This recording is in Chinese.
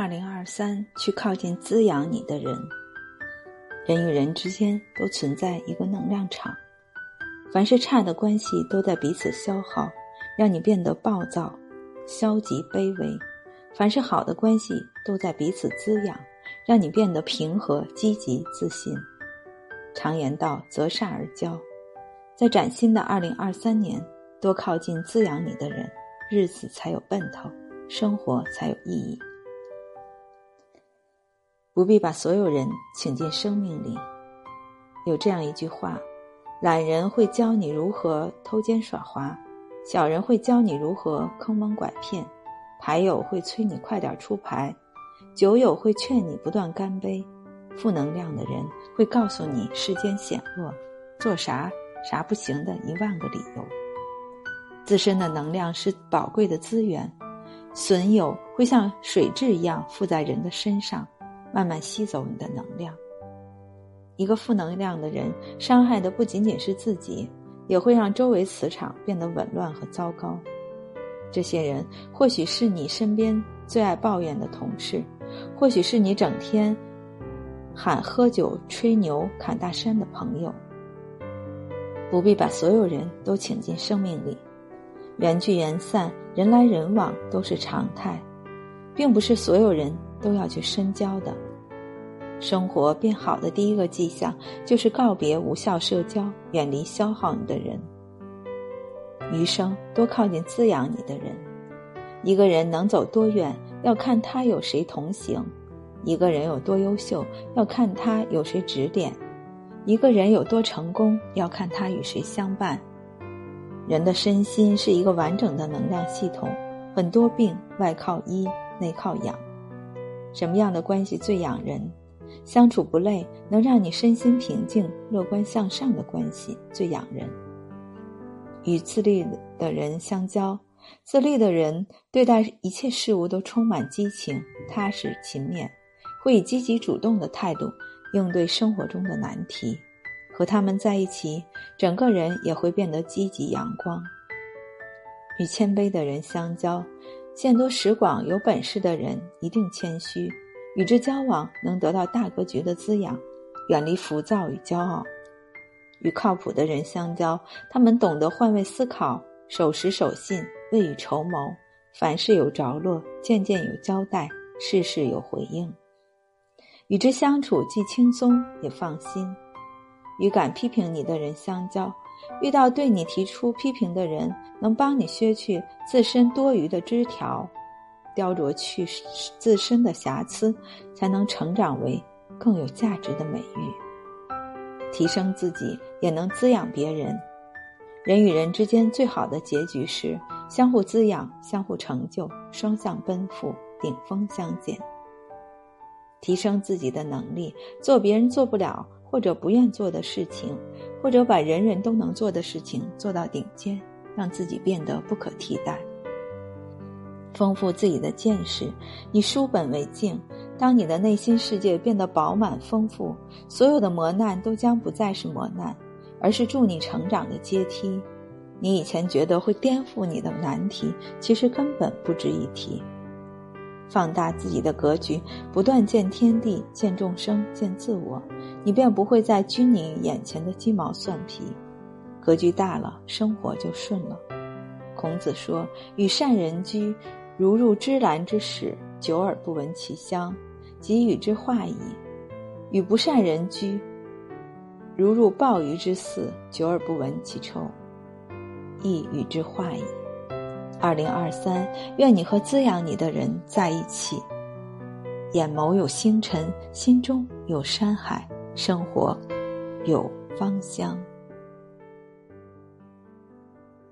二零二三，去靠近滋养你的人。人与人之间都存在一个能量场，凡是差的关系都在彼此消耗，让你变得暴躁、消极、卑微；凡是好的关系都在彼此滋养，让你变得平和、积极、自信。常言道：“择善而交。”在崭新的二零二三年，多靠近滋养你的人，日子才有奔头，生活才有意义。不必把所有人请进生命里。有这样一句话：懒人会教你如何偷奸耍滑，小人会教你如何坑蒙拐骗，牌友会催你快点出牌，酒友会劝你不断干杯，负能量的人会告诉你世间险恶，做啥啥不行的一万个理由。自身的能量是宝贵的资源，损友会像水蛭一样附在人的身上。慢慢吸走你的能量。一个负能量的人，伤害的不仅仅是自己，也会让周围磁场变得紊乱和糟糕。这些人或许是你身边最爱抱怨的同事，或许是你整天喊喝酒、吹牛、侃大山的朋友。不必把所有人都请进生命里，缘聚缘散，人来人往都是常态，并不是所有人。都要去深交的，生活变好的第一个迹象就是告别无效社交，远离消耗你的人。余生多靠近滋养你的人。一个人能走多远，要看他有谁同行；一个人有多优秀，要看他有谁指点；一个人有多成功，要看他与谁相伴。人的身心是一个完整的能量系统，很多病外靠医，内靠养。什么样的关系最养人？相处不累，能让你身心平静、乐观向上的关系最养人。与自律的人相交，自律的人对待一切事物都充满激情、踏实、勤勉，会以积极主动的态度应对生活中的难题。和他们在一起，整个人也会变得积极阳光。与谦卑的人相交。见多识广、有本事的人一定谦虚，与之交往能得到大格局的滋养，远离浮躁与骄傲。与靠谱的人相交，他们懂得换位思考，守时守信，未雨绸缪，凡事有着落，件件有交代，事事有回应。与之相处既轻松也放心。与敢批评你的人相交。遇到对你提出批评的人，能帮你削去自身多余的枝条，雕琢去自身的瑕疵，才能成长为更有价值的美玉。提升自己，也能滋养别人。人与人之间最好的结局是相互滋养、相互成就、双向奔赴、顶峰相见。提升自己的能力，做别人做不了。或者不愿做的事情，或者把人人都能做的事情做到顶尖，让自己变得不可替代。丰富自己的见识，以书本为镜。当你的内心世界变得饱满丰富，所有的磨难都将不再是磨难，而是助你成长的阶梯。你以前觉得会颠覆你的难题，其实根本不值一提。放大自己的格局，不断见天地、见众生、见自我，你便不会再拘泥于眼前的鸡毛蒜皮。格局大了，生活就顺了。孔子说：“与善人居，如入芝兰之室，久而不闻其香，即与之化矣；与不善人居，如入鲍鱼之肆，久而不闻其臭，亦与之化矣。”二零二三，愿你和滋养你的人在一起。眼眸有星辰，心中有山海，生活有芳香。